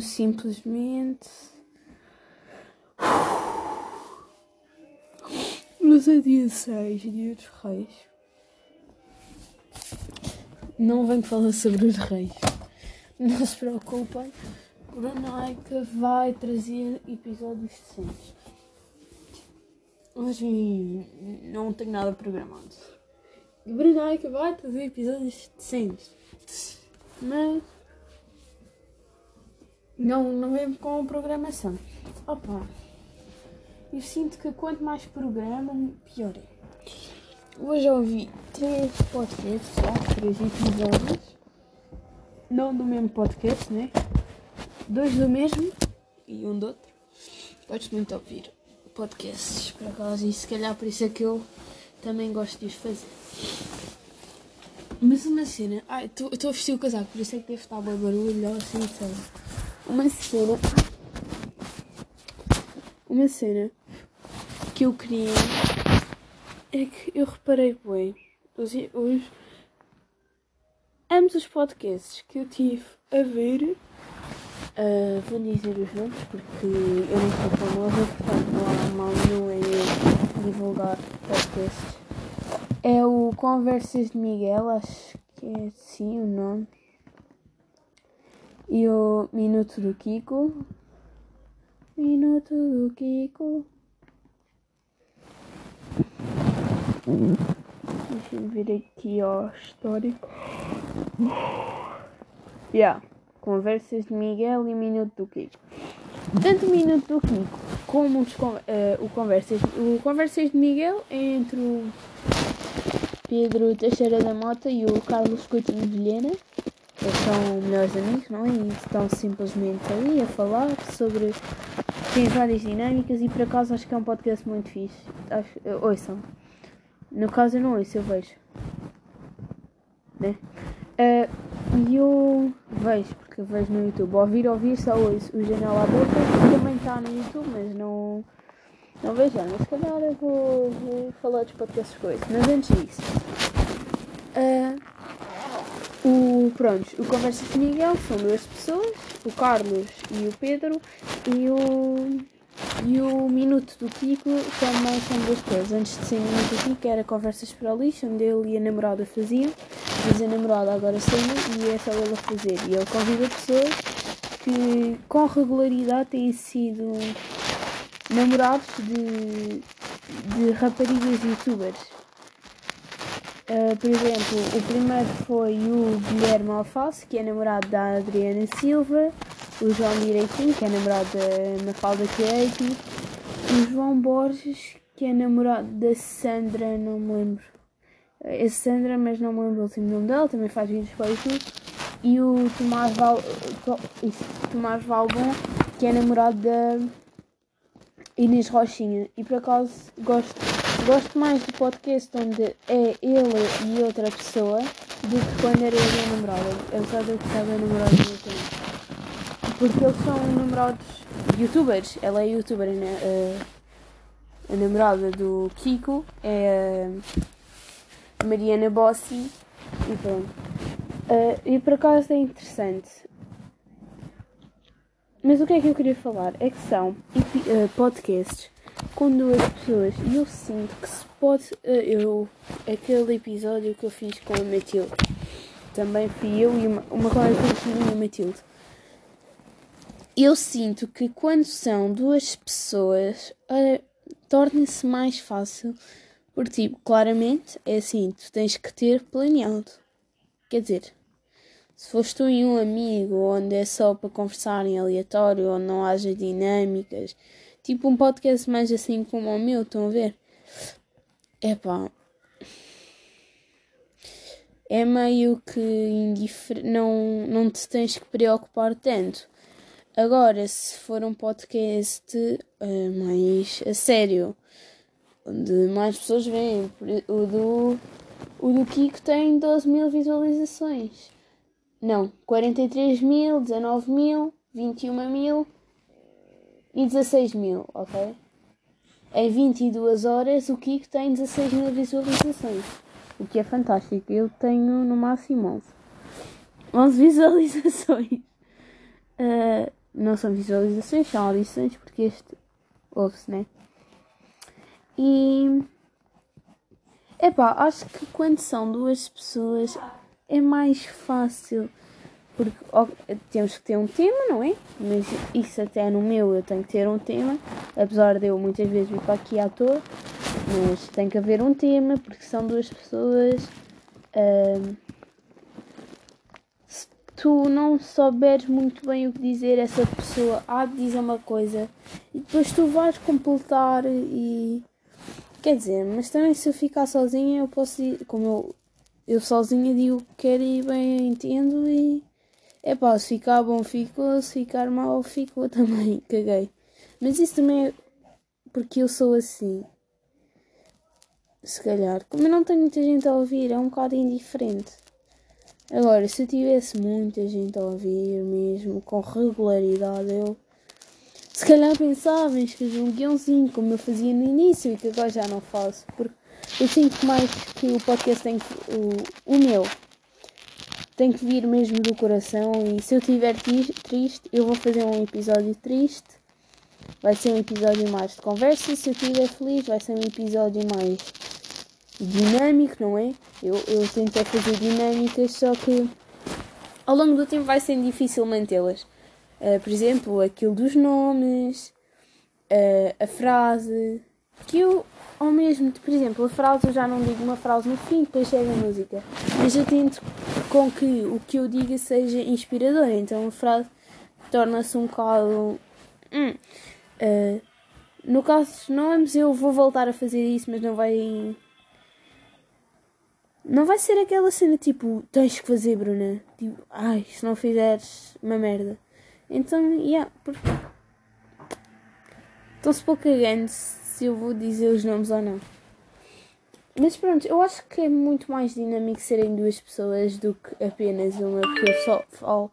do Simplesmente. Hoje é dia 6, dia dos reis. Não venho falar sobre os reis. Não se preocupem, Coronaica vai trazer episódios decentes. Hoje não tenho nada programado. Brenaica vai trazer episódios decentes. Mas não, não mesmo com programação. Opa, eu sinto que quanto mais programa, pior é. Hoje eu ouvi três podcasts, já, três episódios. Não do mesmo podcast, né? Dois do mesmo e um do outro. Podes muito ouvir podcasts, por acaso, e se calhar por isso é que eu também gosto de os fazer. Mas uma cena. Ai, estou a vestir o casaco, por isso é que deve estar bem barulho assim, sabe? Uma cena. Uma cena que eu queria é que eu reparei bem. Os, os, ambos os podcasts que eu tive a ver Uh, vou dizer os nomes porque eu não sou famosa, portanto não há mal em eu divulgar podcasts. É o Conversas de Miguel, acho que é assim o nome. E o Minuto do Kiko. Minuto do Kiko. Deixa eu ver aqui ó histórico. Yeah. Conversas de Miguel e Minuto do Kiko. Tanto o Minuto do Kiko como os, uh, o, Conversas, o Conversas de Miguel é entre o Pedro Teixeira da Mota e o Carlos Coutinho de Vilhena. Eles são melhores amigos, não é? E estão simplesmente ali a falar sobre. Tem várias dinâmicas e por acaso acho que é um podcast muito fixe. Acho, uh, ouçam. No caso eu não ouço, eu vejo. Né? Uh, e eu vejo, porque vejo no YouTube. Ouvir, ouvir, só ouço o Janela à Boca, que também está no YouTube, mas não, não vejo. Mas se calhar eu vou, vou falar dos podcasts coisas. Mas antes disso, uh, o, pronto, o Conversas de Miguel são duas pessoas, o Carlos e o Pedro, e o e o Minuto do Kiko também são duas coisas. Antes de ser Minuto do Kiko era Conversas para o Lixo, onde ele e a namorada faziam. Mas a namorada agora saiu e é só ele a fazer. E ele convida pessoas que com regularidade têm sido namorados de, de raparigas youtubers. Uh, por exemplo, o primeiro foi o Guilherme Alface, que é namorado da Adriana Silva o João Direitinho, que é namorado da Mafalda Creative, o João Borges, que é namorado da Sandra, não me lembro. É Sandra, mas não me lembro o último nome dela, também faz vídeos para o YouTube. E o Tomás, Val, isso, Tomás Valbon, que é namorado da Inês Rochinha. E por acaso gosto, gosto mais do podcast onde é ele e outra pessoa do que quando era ele a namorada. Apesar de eu gostar da namorada também. Porque eles são namorados youtubers. Ela é youtuber, né? a, a namorada do Kiko é a Mariana Bossi e pronto. Uh, e por acaso é interessante. Mas o que é que eu queria falar? É que são podcasts com duas pessoas e eu sinto que se pode. Uh, eu, aquele episódio que eu fiz com a Matilde também fui eu e uma, uma colega que a Matilde eu sinto que quando são duas pessoas uh, torna-se mais fácil. Porque, tipo, claramente é assim: tu tens que ter planeado. Quer dizer, se foste tu e um amigo onde é só para conversar em aleatório, onde não haja dinâmicas, tipo um podcast mais assim como o meu, estão a ver? É pá. É meio que indiferente, não, não te tens que preocupar tanto. Agora, se for um podcast uh, mais a sério, onde mais pessoas veem, o do, o do Kiko tem 12 mil visualizações. Não, 43 mil, 19 mil, 21 mil e 16 mil, ok? em 22 horas o Kiko tem 16 mil visualizações. O que é fantástico. Eu tenho no máximo 11. 11 visualizações. Uh, não são visualizações, são audições, porque este ouve-se, né? E. Epá, acho que quando são duas pessoas é mais fácil. Porque ó, temos que ter um tema, não é? Mas isso até no meu eu tenho que ter um tema. Apesar de eu muitas vezes vir para aqui à toa. Mas tem que haver um tema, porque são duas pessoas. Uh, tu não souberes muito bem o que dizer, essa pessoa há de dizer uma coisa e depois tu vais completar e. Quer dizer, mas também se eu ficar sozinha eu posso ir, como eu, eu sozinha digo que quero e bem entendo e. É pá, se ficar bom ficou, se ficar mal ficou também, caguei. Mas isso também é porque eu sou assim. Se calhar. Como eu não tenho muita gente a ouvir, é um bocado indiferente. Agora, se eu tivesse muita gente a ouvir mesmo, com regularidade, eu se calhar pensava em escrever um guiãozinho como eu fazia no início e que agora já não faço, porque eu sinto mais que o podcast tem que. O, o meu tem que vir mesmo do coração e se eu estiver triste, eu vou fazer um episódio triste. Vai ser um episódio mais de conversa. Se eu estiver feliz, vai ser um episódio mais dinâmico, não é? Eu, eu tentei fazer dinâmicas, só que ao longo do tempo vai sendo difícil mantê-las. Uh, por exemplo, aquilo dos nomes, uh, a frase, que eu ao mesmo, por exemplo, a frase eu já não digo uma frase no fim, depois chega a música, mas eu tento com que o que eu diga seja inspirador, então a frase torna-se um bocado. Hum, uh, no caso dos nomes, eu vou voltar a fazer isso, mas não vai não vai ser aquela cena tipo, tens que fazer, Bruna. Tipo, ai, se não fizeres, uma merda. Então, yeah, porque. Estou-se pouco cagando se eu vou dizer os nomes ou não. Mas pronto, eu acho que é muito mais dinâmico serem duas pessoas do que apenas uma, porque eu só falo.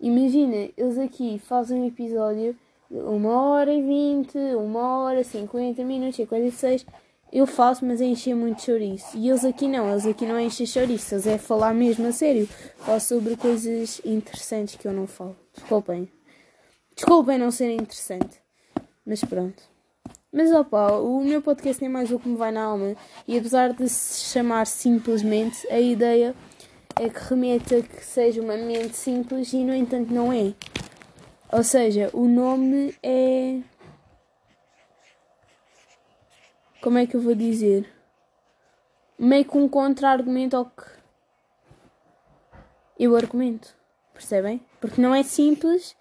Imagina, eles aqui fazem um episódio uma hora e vinte, uma hora, cinquenta minutos, cinquenta e seis eu faço, mas é encher muito chouriço. E eles aqui não, eles aqui não enchem chouriço, eles é falar mesmo a sério. Falo sobre coisas interessantes que eu não falo. Desculpem. Desculpem não ser interessante. Mas pronto. Mas opa, o meu podcast é mais o que me vai na alma. E apesar de se chamar simplesmente, a ideia é que remeta que seja uma mente simples e no entanto não é. Ou seja, o nome é como é que eu vou dizer? Meio que um contra-argumento ao que eu argumento. Percebem? Porque não é simples,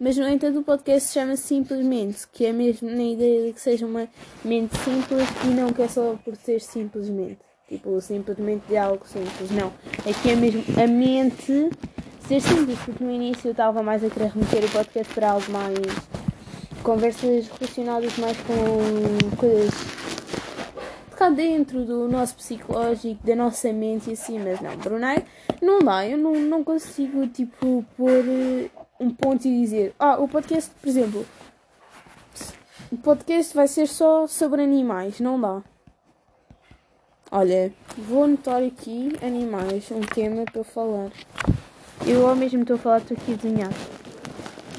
mas no entanto o podcast se chama simplesmente, que é mesmo na ideia de que seja uma mente simples e não que é só por ser simplesmente. Tipo, simplesmente de algo simples. Não. É que é mesmo a mente ser simples, porque no início eu estava mais a querer remeter o podcast para algo mais. conversas relacionadas mais com coisas cá dentro do nosso psicológico, da nossa mente e assim, mas não, Brunei, não dá, eu não, não consigo, tipo, pôr uh, um ponto e dizer, ah, o podcast, por exemplo, o podcast vai ser só sobre animais, não dá. Olha, vou anotar aqui animais, um tema para falar. Eu ao mesmo estou a falar, estou aqui a desenhar.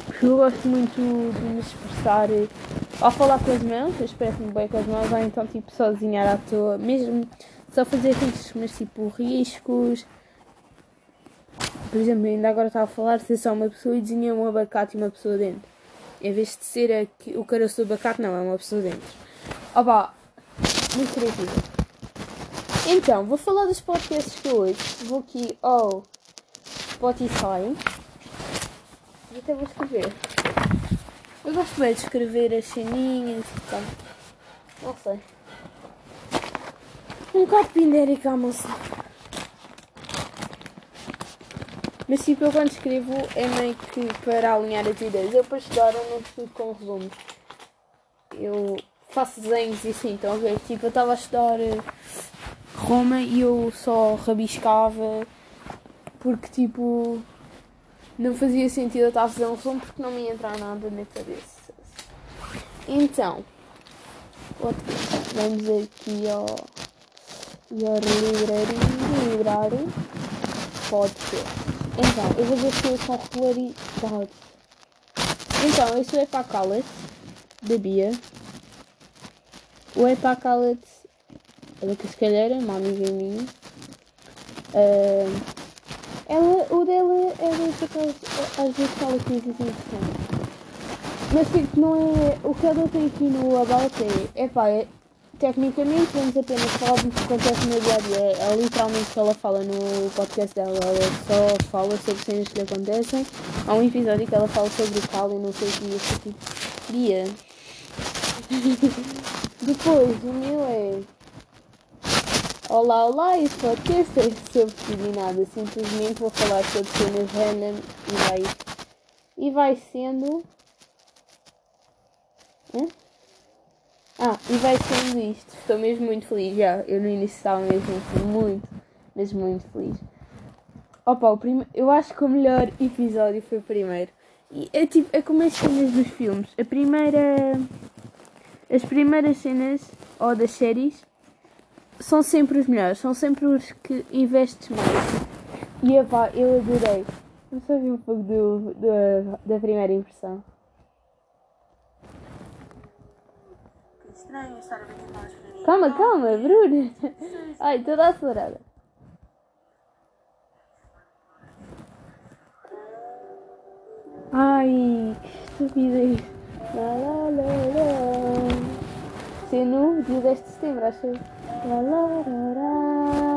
Porque eu gosto muito de me expressar ao falar com as mãos, eu expresso-me bem com as mãos, ou então tipo só desenhar à toa, mesmo só fazer riscos, mas tipo riscos. Por exemplo, ainda agora estava a falar ser só uma pessoa e desenhei um abacate e uma pessoa dentro. Em vez de ser aqui, o caroço do abacate, não, é uma pessoa dentro. Opa, muito criativo. Então, vou falar dos podcasts que hoje. Vou aqui ao Spotify. E até vou escrever. Eu gosto bem de escrever as ceninhas e tal. Não sei. Um bocado pindérica moça. Mas tipo, eu quando escrevo é meio que para alinhar as ideias. Eu para estudar eu não estudo com resumos. Eu faço desenhos e assim, estão a ver? Tipo, eu estava a estudar eh, Roma e eu só rabiscava porque tipo não fazia sentido eu estar a fazer um som porque não me ia entrar nada na cabeça. Então, podcast. Vamos aqui ao, ao livrarinho livrar podcast. Então, eu vou ver se com regularidade. Então, esse é para a Calet, da Bia. O é para ela que se calhar é uma amiga minha. Uh, ela, o dela é daquelas, às vezes fala coisas interessantes. Mas tipo, não é. O que ela tem aqui no About é. Pá, é, tecnicamente vamos apenas falar do que acontece no dia. É, é literalmente o que ela fala no podcast dela. Ela só fala sobre cenas que lhe acontecem. Há um episódio que ela fala sobre o cal e não sei o que. Eu tipo, dia. Depois, o meu é. Olá, olá, este podcast é sobre tudo e nada. Simplesmente vou falar sobre cenas random e vai. E vai sendo Hum? Ah, e vai sendo isto. Estou mesmo muito feliz. Já, eu no início estava mesmo muito, mas muito feliz. Opa, o prime... eu acho que o melhor episódio foi o primeiro. E é tipo, é como as cenas dos filmes. A primeira. As primeiras cenas, ou das séries, são sempre os melhores. São sempre os que investes mais. E epá, eu adorei. Eu só vi um pouco do, do, da primeira impressão. Estranho a ver nós para mim. Calma, calma, Bruna. Ai, toda acelerada. Ai, que estupidez. Lá, lá, lá, lá. No dia 10 de setembro, acho. Lá, lá, lá, lá,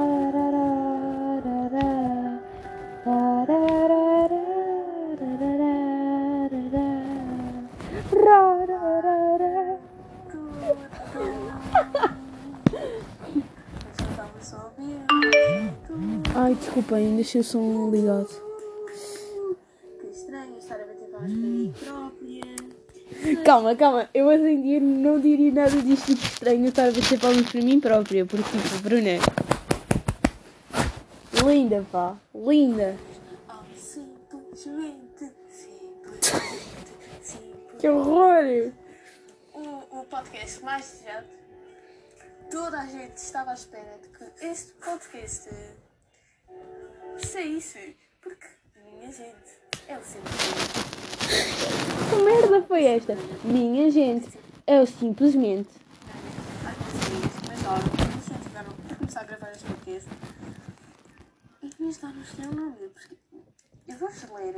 desculpa, ainda deixei o som ligado. Que estranho estar a bater palmas para mim própria. Calma, calma, eu hoje em dia não diria nada disto de estranho estar a bater palmas para mim própria, porque tipo, Bruna. Linda, pá, linda. Oh, simplesmente, simplesmente, simplesmente. Que horror! O, o podcast mais desejado. Toda a gente estava à espera de que este podcast saísse. Porque, minha gente, é o simplesmente. Que merda foi esta? Minha gente, é o simplesmente. Ai, meus amigos, mas olha, me incentivaram a começar a gravar este podcast. E me ajudaram-nos a um nome, porque eu vou-vos ler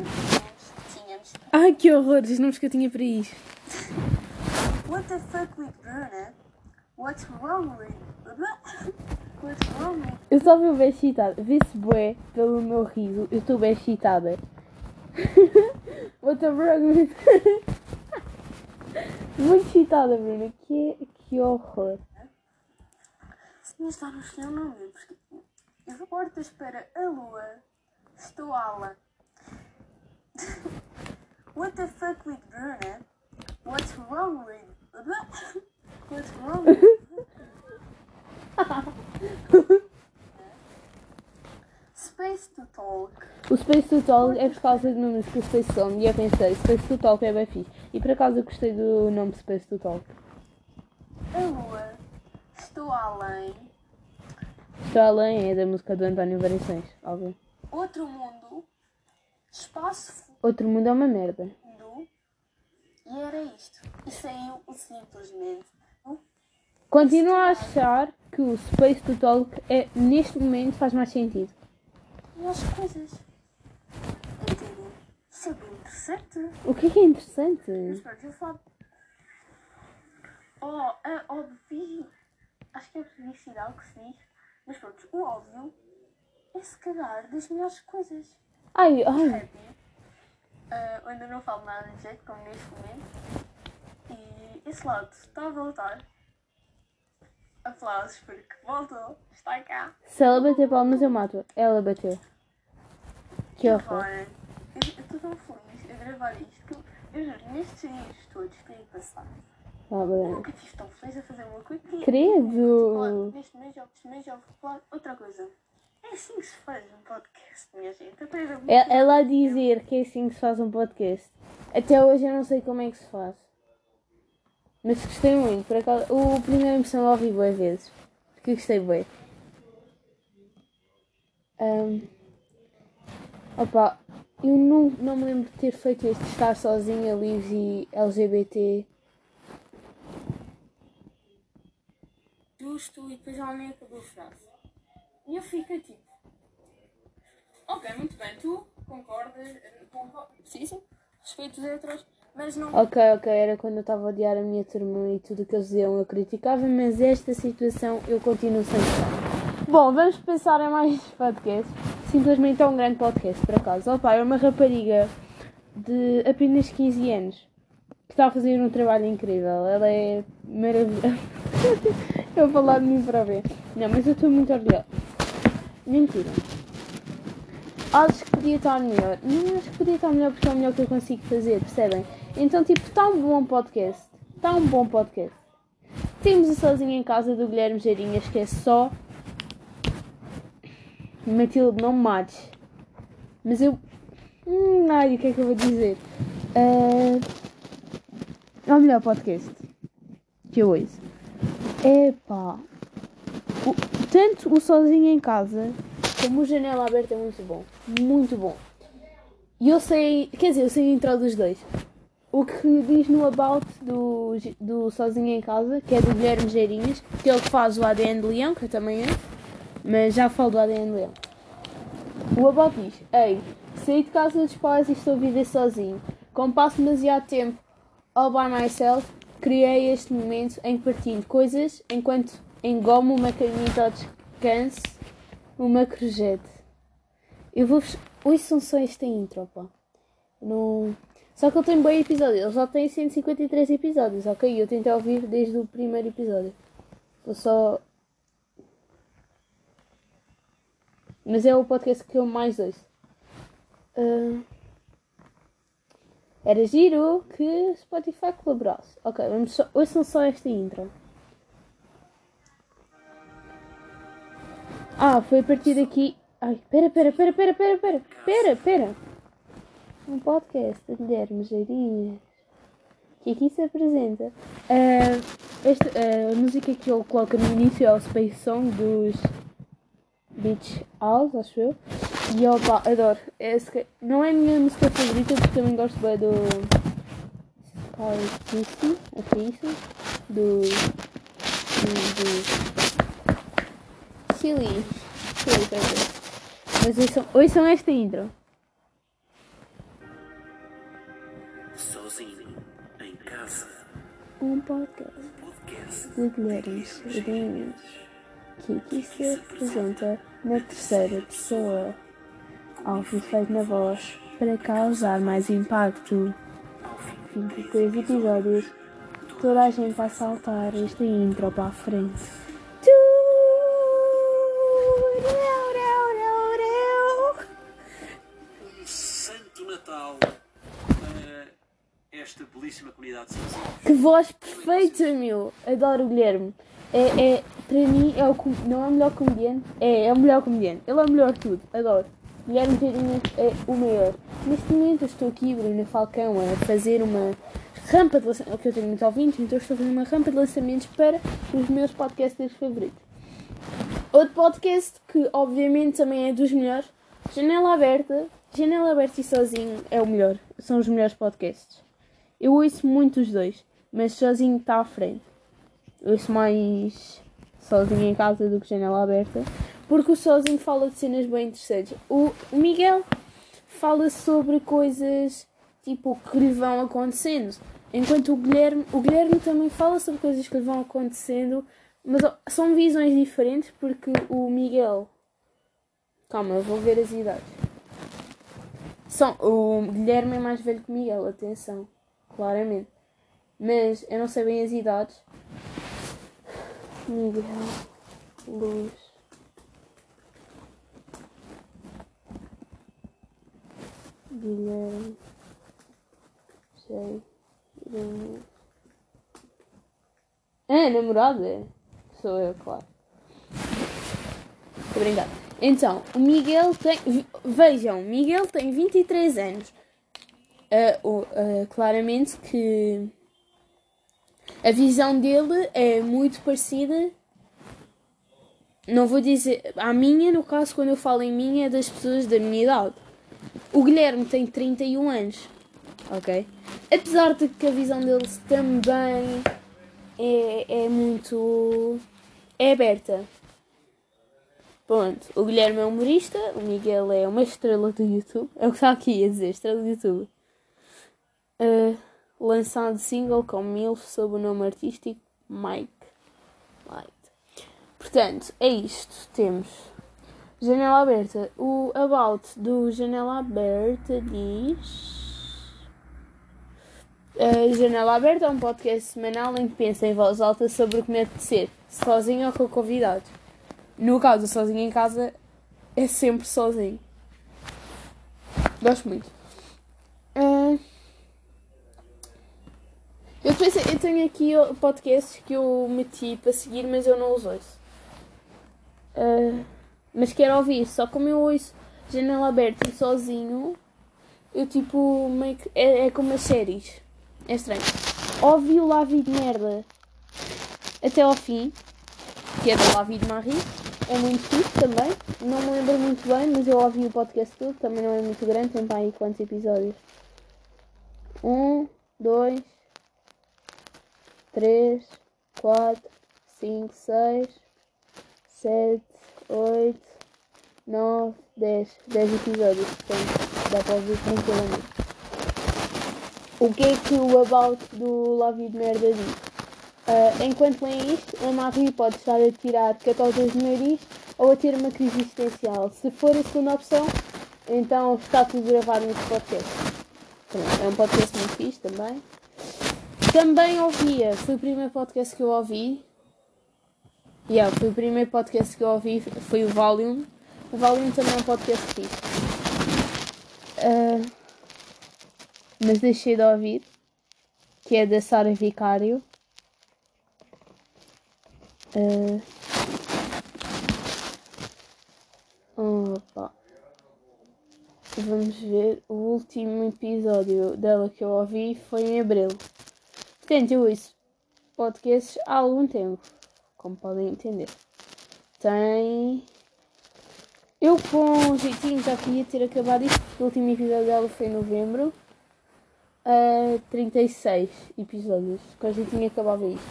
tínhamos. Ai, que horror, os nomes que eu tinha para isto. What the fuck with Bruna? What's wrong with. Eu só vi o bem excitada. Vê-se bué pelo meu riso. Eu estou bem excitada. What the wrong Muito excitada, Bruna. Que, que horror. Se me está no chão, não é? Porque eu portas para a lua. Estou ala. What the fuck with Bruna? What's wrong with. What's wrong with. Space to Talk. O Space to Talk é por causa do número que o Space Song e eu pensei, Space to Talk é bem fixe. E por acaso eu gostei do nome Space to Talk. A lua. Estou além. Estou além é da música do António Variações, óbvio. Outro mundo. Espaço Outro mundo é uma merda. fundo. E era isto. E saiu o simplesmente. o Continuo a achar que o Space to Talk é, neste momento faz mais sentido. As coisas. Entendem? Isso é bem interessante. O que é que é interessante? Mas pronto, eu falo. Oh, é óbvio. Acho que é publicidade que se diz. Mas pronto, o óbvio é se calhar das melhores coisas. Ai, ai. Eu ainda não falo nada de jeito, como neste momento. E esse lado está a voltar. Aplausos porque voltou. Está cá. Se ela bater palmas, eu mato. Ela bateu. Que horror. Agora, eu eu estou tão feliz a gravar isto que eu, eu juro, nestes dias todos que aí passar, Ah, eu bem. nunca estive tão feliz a fazer uma coisa. Credo. Neste mês, este mês já vou falar outra coisa. É assim que se faz um podcast, minha gente. Eu Ela a dizer que é assim que se faz um podcast. Até hoje eu não sei como é que se faz. Mas gostei muito, por acaso. O primeiro emoção eu ouvi boas vezes. Porque gostei bem. Um, opa, eu não, não me lembro de ter feito este estar sozinha, livre e LGBT. Justo e depois alguém acabou a frase. E eu fiquei tipo. Ok, muito bem, tu concordas? Concordo. Sim, sim. Respeito os heteros, mas não. Ok, ok, era quando eu estava a odiar a minha turma e tudo o que eles diziam eu criticava, mas esta situação eu continuo sem gostar. Bom, vamos pensar em mais podcasts. Simplesmente é um grande podcast, por acaso. Opa, é uma rapariga de apenas 15 anos que está a fazer um trabalho incrível. Ela é maravilhosa. eu vou falar de mim para ver. Não, mas eu estou muito orgulhosa. Mentira. Acho que podia estar melhor. Não acho que podia estar melhor porque é o melhor que eu consigo fazer, percebem? Então, tipo, está um bom podcast. Está um bom podcast. Temos o Sozinho em Casa do Guilherme Geirinhas, que é só. Matilde, não me mates. Mas eu. Hum, ai, o que é que eu vou dizer? Uh... É o melhor podcast que eu ouço. Epá. O... Tanto o Sozinho em Casa como o Janela Aberta é muito bom. Muito bom. E eu sei. Quer dizer, eu sei a intro dos dois. O que diz no About do, do Sozinho em Casa, que é do Guilherme Geirinhas, que é o que faz o ADN de Leão, que eu também é, mas já falo do ADN de Leão. O About diz: Ei, saí de casa dos pais e estou a viver sozinho. Como passo demasiado tempo all by myself, criei este momento em que partilho coisas enquanto engomo uma caneta ao descanso, uma crojete. Eu vou. Ouçam só esta intro, pá. Não. Só que ele tem bom episódio. Ele já tem 153 episódios, ok? Eu tentei ouvir desde o primeiro episódio. Vou só. Mas é o podcast que eu mais ouço. Uh... Era giro que Spotify colaborasse. Ok, vamos só. Ouçam só esta intro. Ah, foi a partir daqui. Ai, pera, pera, pera, pera, pera, pera, pera, pera. Um podcast de Guilherme Geirinhas. Que aqui se apresenta. Uh, esta, uh, a música que ele coloca no início é o Space Song dos Beach House, acho eu. E opa, adoro. Esse, não é a minha música favorita porque também gosto bem do Sky Kissy, acho que é isso. Do. do. do Chili. Chili. Mas ouçam, ouçam esta intro. Um podcast de Guilherme Geirinhas. Que aqui se apresenta na terceira pessoa. Algo feito na voz para causar mais impacto. 23 episódios. Toda a gente vai saltar esta intro para a frente. santo Natal para esta belíssima comunidade voz perfeita, meu! Adoro o Guilherme. É, é, para mim, é o, não é o melhor comediante? É, é o melhor comediante. Ele é o melhor de tudo. Adoro. Guilherme Geirinhas é o maior. Neste momento eu estou aqui, Bruna Falcão, a fazer uma rampa de lançamento. que eu tenho muitos ouvintes, então estou a fazer uma rampa de lançamentos para os meus podcasters favoritos. Outro podcast que obviamente também é dos melhores, Janela Aberta. Janela Aberta e Sozinho é o melhor. São os melhores podcasts. Eu ouço muito os dois, mas sozinho está à frente. Eu ouço mais sozinho em casa do que janela aberta, porque o sozinho fala de cenas bem interessantes. O Miguel fala sobre coisas tipo que lhe vão acontecendo, enquanto o Guilherme, o Guilherme também fala sobre coisas que lhe vão acontecendo, mas são visões diferentes porque o Miguel, calma, eu vou ver as idades. São, o Guilherme é mais velho que o Miguel, atenção, claramente. Mas eu não sei bem as idades. Miguel, Luz. Guilherme. Sei. É, namorada? Sou eu, claro. Estou. Então, o Miguel tem. ve- Vejam, Miguel tem 23 anos. O- ah, claramente que. A visão dele é muito parecida. Não vou dizer. A minha, no caso, quando eu falo em minha, é das pessoas da minha idade. O Guilherme tem 31 anos. Ok? Apesar de que a visão dele também é, é muito. é aberta. Pronto, o Guilherme é humorista, o Miguel é uma estrela do YouTube. É o que está aqui a dizer, estrela do YouTube. Uh, lançado single com Milf sob o nome artístico Mike Light. Portanto, é isto. Temos Janela Aberta. O about do Janela Aberta diz. Uh, Janela Aberta é um podcast semanal em que pensa em voz alta sobre o que me apetecer, sozinho ou com convidados. No caso, sozinho em casa é sempre sozinho. Gosto muito. Uh, eu, pensei, eu tenho aqui podcasts que eu meti para seguir, mas eu não os ouço. Uh, mas quero ouvir, só como eu ouço janela aberta e sozinho, eu tipo meio que. É, é como as séries. É estranho. Ouvi o Lavi de merda até ao fim, que é da Lavi de Marie. É muito fixe também. Não me lembro muito bem, mas eu ouvi o podcast todo. Também não é muito grande, tem para aí quantos episódios? Um, dois, 3, 4, 5, 6, 7, 8, 9, 10. 10 episódios, portanto dá para ouvir tranquilamente. O que é que o About do Love de Merda diz? Uh, enquanto leem isto, a Marie pode estar a tirar 14 de nariz ou a ter uma crise existencial. Se for a segunda opção, então está tudo gravado neste podcast. É um podcast muito fixe também. Também ouvia, foi o primeiro podcast que eu ouvi. Yeah, foi o primeiro podcast que eu ouvi, foi o Volume. O Volume também é um podcast fixe. Uh, mas deixei de ouvir, que é da Sara Vicário. Uh, opa. Vamos ver, o último episódio dela que eu ouvi foi em abril. Eu ouço podcasts há algum tempo, como podem entender. Tem. Eu com um jeitinho já queria ter acabado isto, porque o último episódio dela foi em novembro. Uh, 36 episódios, com jeitinho acabava isto.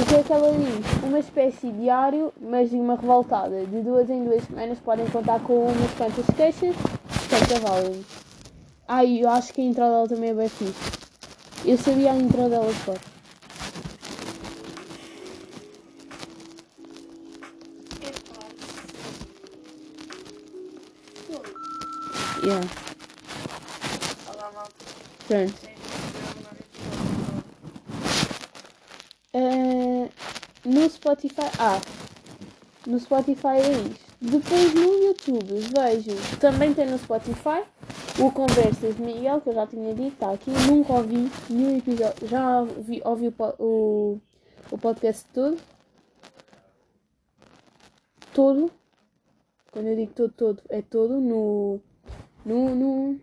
O que é que ela diz? Uma espécie de diário, mas de uma revoltada. De duas em duas semanas podem contar com umas quantas queixas, portanto é válido. Ah, eu acho que a entrada dela também é bem fixe. Eu sabia a intro dela de cor. Yeah. Olá, malta. Pronto. Uh, no Spotify. Ah, no Spotify é isto. Depois no YouTube vejo. Também tem no Spotify o Conversas de Miguel, que eu já tinha dito, está aqui. Nunca ouvi nenhum episódio. Já ouvi, ouvi o, o, o podcast todo. Todo. Quando eu digo todo, todo, é todo no. No, no,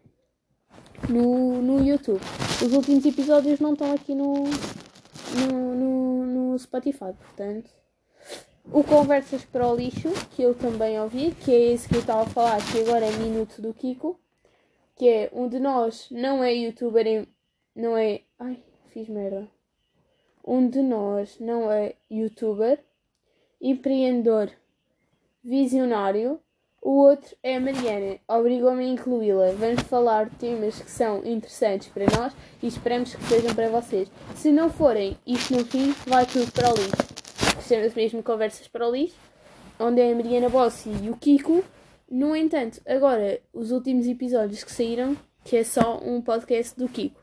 no, no YouTube. Os últimos episódios não estão aqui no, no, no, no Spotify, portanto. O Conversas para o Lixo, que eu também ouvi, que é esse que eu estava a falar, que agora é Minuto do Kiko que é um de nós não é youtuber, em, não é. Ai, fiz merda. Um de nós não é youtuber, empreendedor, visionário. O outro é a Mariana, obrigou-me a incluí-la. Vamos falar de temas que são interessantes para nós e esperamos que sejam para vocês. Se não forem, isto no fim vai tudo para o lixo. Chama-se mesmo Conversas para o Lixo, onde é a Mariana Bossi e o Kiko no entanto, agora, os últimos episódios que saíram, que é só um podcast do Kiko.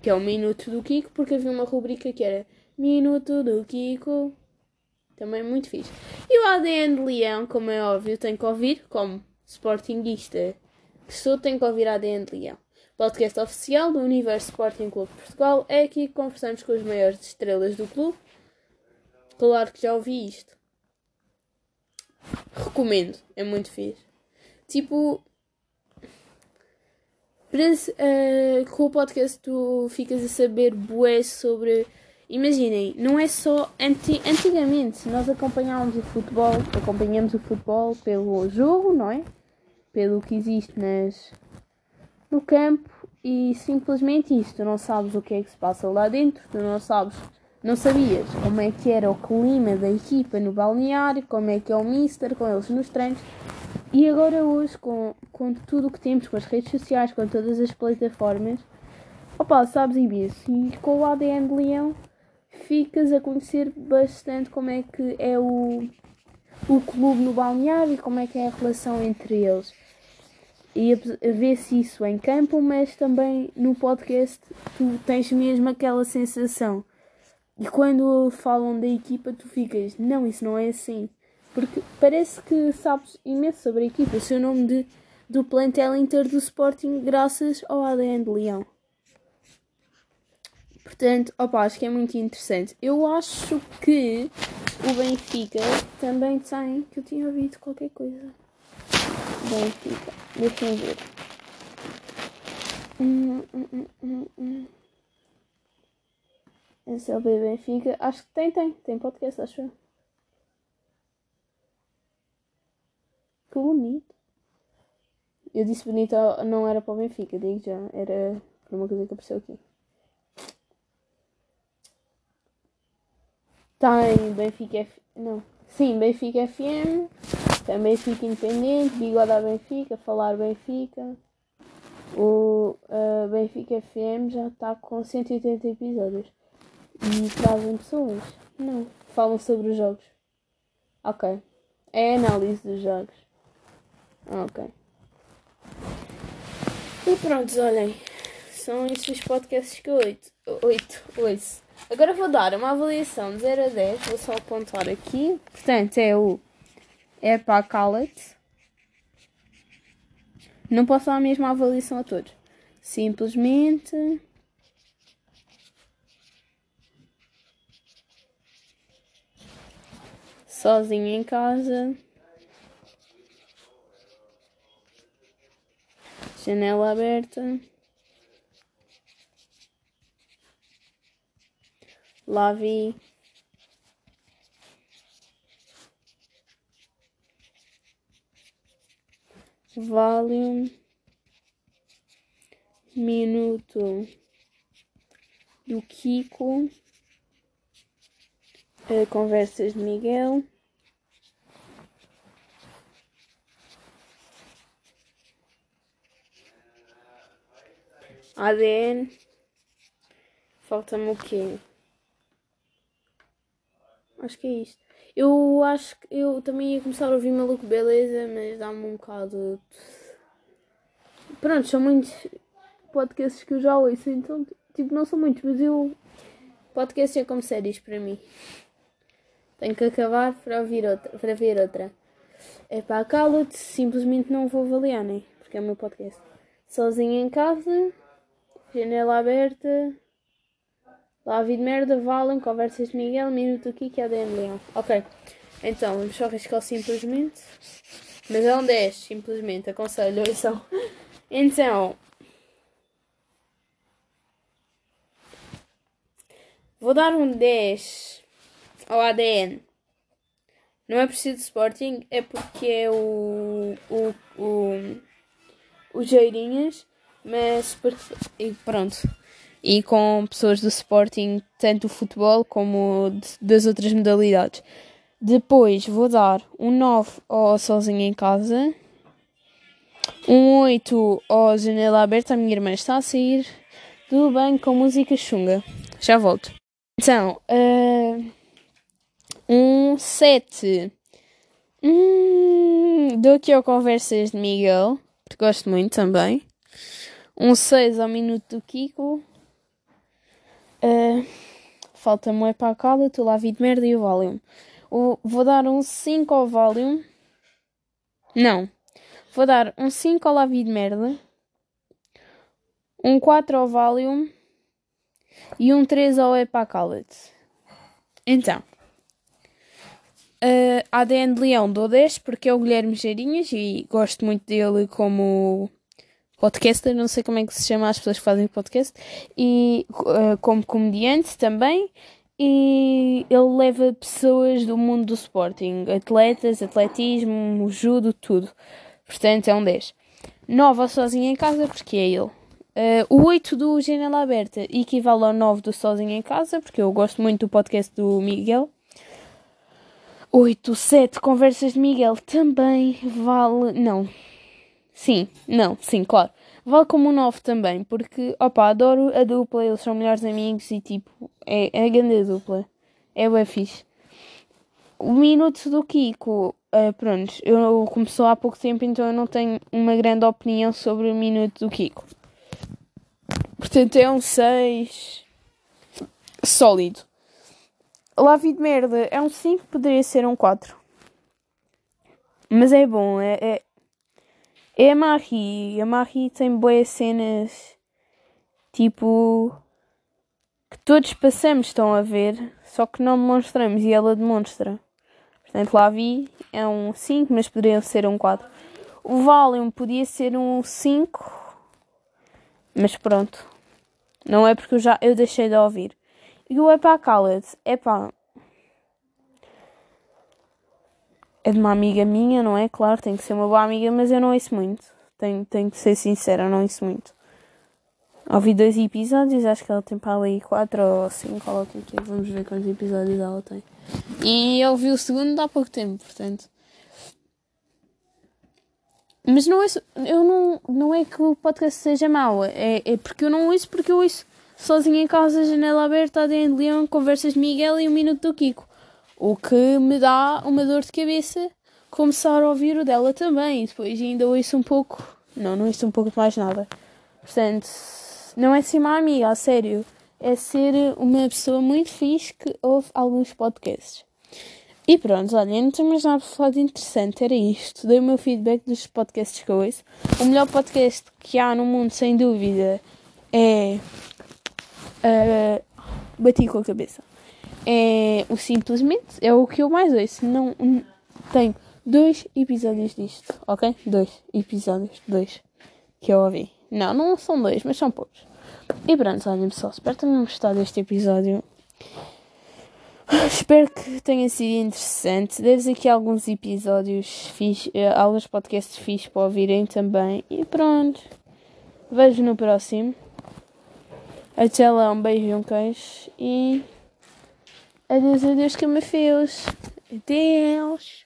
Que é o Minuto do Kiko, porque havia uma rubrica que era Minuto do Kiko. Também muito fixe. E o ADN de Leão, como é óbvio, tem que ouvir, como sportinguista que sou, tem que ouvir ADN de Leão. Podcast oficial do Universo Sporting Clube de Portugal. É aqui que conversamos com as maiores estrelas do clube. Claro que já ouvi isto. Recomendo, é muito fixe. Tipo, Parece uh, com o podcast tu ficas a saber bué sobre. Imaginem, não é só. Anti... Antigamente nós acompanhávamos o futebol, acompanhamos o futebol pelo jogo, não é? Pelo que existe nas... no campo e simplesmente isto. Tu não sabes o que é que se passa lá dentro, tu não sabes. Não sabias como é que era o clima da equipa no balneário, como é que é o mister com eles nos treinos. E agora hoje, com, com tudo o que temos, com as redes sociais, com todas as plataformas, opa, sabes imenso. E com o ADN de Leão ficas a conhecer bastante como é que é o, o clube no balneário e como é que é a relação entre eles. E ver-se isso em campo, mas também no podcast tu tens mesmo aquela sensação. E quando falam da equipa, tu ficas, não, isso não é assim. Porque parece que sabes imenso sobre a equipa. O seu nome de, do plantel inteiro do Sporting graças ao ADN de Leão. Portanto, opa, acho que é muito interessante. Eu acho que o Benfica também tem. Que eu tinha ouvido qualquer coisa. Benfica. Deixa-me ver. Hum, hum, hum, hum, hum. SLB Benfica. Acho que tem, tem. Tem podcast, acho eu. Que bonito. Eu disse bonito, não era para o Benfica, digo já. Era para uma coisa que apareceu aqui. Tem Benfica F... Não. Sim, Benfica FM. Tem Benfica Independente. Bigode a Benfica. Falar Benfica. O uh, Benfica FM já está com 180 episódios. E trazem pessoas? Não. Falam sobre os jogos. Ok. É análise dos jogos. Ok. E pronto, olhem. São estes podcasts que eu oito. Oito, ouço. Agora vou dar uma avaliação de 0 a 10. Vou só apontar aqui. Portanto, é o. É para a Callet. Não posso dar a mesma avaliação a todos. Simplesmente. Sozinho em casa. Janela aberta. Lá vi. Valium. Minuto do Kiko. Uh, conversas de Miguel. ADN. Falta-me o quê? Acho que é isto. Eu acho que eu também ia começar a ouvir Maluco Beleza, mas dá-me um bocado. Pronto, são muitos podcasts que eu já ouço, então, tipo, não são muitos, mas eu. Podcast é como séries para mim. Tenho que acabar para ouvir outra, para ver outra. É para cala-te, simplesmente não vou avaliar, né? Porque é o meu podcast. Sozinho em casa. Janela aberta. Lá de merda, valem, conversas de Miguel, minuto aqui que é Leão. Ok. Então, vamos só arriscar simplesmente. Mas é um 10, simplesmente, aconselho, são. Então. Vou dar um 10 ao ADN. Não é preciso Sporting, é porque é o. o. o. o Geirinhas mas e pronto. E com pessoas do Sporting, tanto do futebol como das outras modalidades. Depois vou dar um 9 ao Sozinho em Casa, um 8 ao Janela Aberta. A minha irmã está a sair do banho com música chunga. Já volto. Então, uh, um 7. Hum, dou aqui ao Conversas de Miguel, que gosto muito também um 6 ao minuto do Kiko. Uh, Falta-me o para a cala, tu lá vi de merda e o Valium. O, vou dar um 5 ao Valium. Não. Vou dar um 5 ao Lavi de merda. Um 4 ao Valium. E um 3 ao Epacalet. Então. Uh, ADN de Leão dou 10 porque é o Guilherme Geirinhas e gosto muito dele como podcaster, não sei como é que se chama as pessoas que fazem podcast, e uh, como comediante também. E ele leva pessoas do mundo do Sporting, atletas, atletismo, judo, tudo. Portanto, é um 10. 9 sozinho em casa, porque é ele. Uh, o 8 do Janela Aberta equivale ao 9 do Sozinho em Casa, porque eu gosto muito do podcast do Miguel. 8, 7 Conversas de Miguel também vale. Não. Sim, não, sim, claro. Vale como um 9 também, porque, opa, adoro a dupla, eles são melhores amigos e tipo, é, é a grande dupla. É bem fixe. O minuto do Kiko, uh, pronto, eu começou há pouco tempo, então eu não tenho uma grande opinião sobre o minuto do Kiko. Portanto, é um 6 sólido. La Vida de Merda é um 5, poderia ser um 4. Mas é bom, é, é, é a Marie. A Marie tem boas cenas tipo que todos passamos, estão a ver, só que não demonstramos e ela demonstra. Portanto, lá vi, é um 5, mas poderia ser um 4. O Valium podia ser um 5, mas pronto. Não é porque eu já eu deixei de ouvir. E o Epá Cala-te, epá. É de uma amiga minha, não é? Claro, tem que ser uma boa amiga, mas eu não ouço muito. Tenho, tenho que ser sincera, eu não ouço muito. Ouvi dois episódios, acho que ela tem para aí quatro ou cinco, ou o que é. Vamos ver quantos episódios ela tem. E eu vi o segundo há pouco tempo, portanto. Mas não é, eu não, não é que o podcast seja mau, é, é porque eu não ouço, porque eu ouço sozinho em casa, janela aberta, a de Leão, conversas de Miguel e o um minuto do Kiko. O que me dá uma dor de cabeça começar a ouvir o dela também. E depois ainda ouço um pouco. Não, não ouço um pouco mais nada. Portanto, não é ser uma amiga, a sério. É ser uma pessoa muito fixe que ouve alguns podcasts. E pronto, olha, não temos nada para falar de interessante, era isto. Dei o meu feedback dos podcasts que eu ouço. O melhor podcast que há no mundo, sem dúvida, é. Uh, bati com a cabeça. É o Simplesmente, é o que eu mais ouço. Não, tenho dois episódios disto, ok? Dois episódios, dois que eu ouvi. Não, não são dois, mas são poucos. E pronto, olhem pessoal, espero tenham gostado deste episódio. Espero que tenha sido interessante. Deves aqui alguns episódios fixe, eh, alguns podcasts fixos para ouvirem também. E pronto. Vejo no próximo. Até lá, um beijo e um queijo. E adeus, adeus, que me fios. Adeus.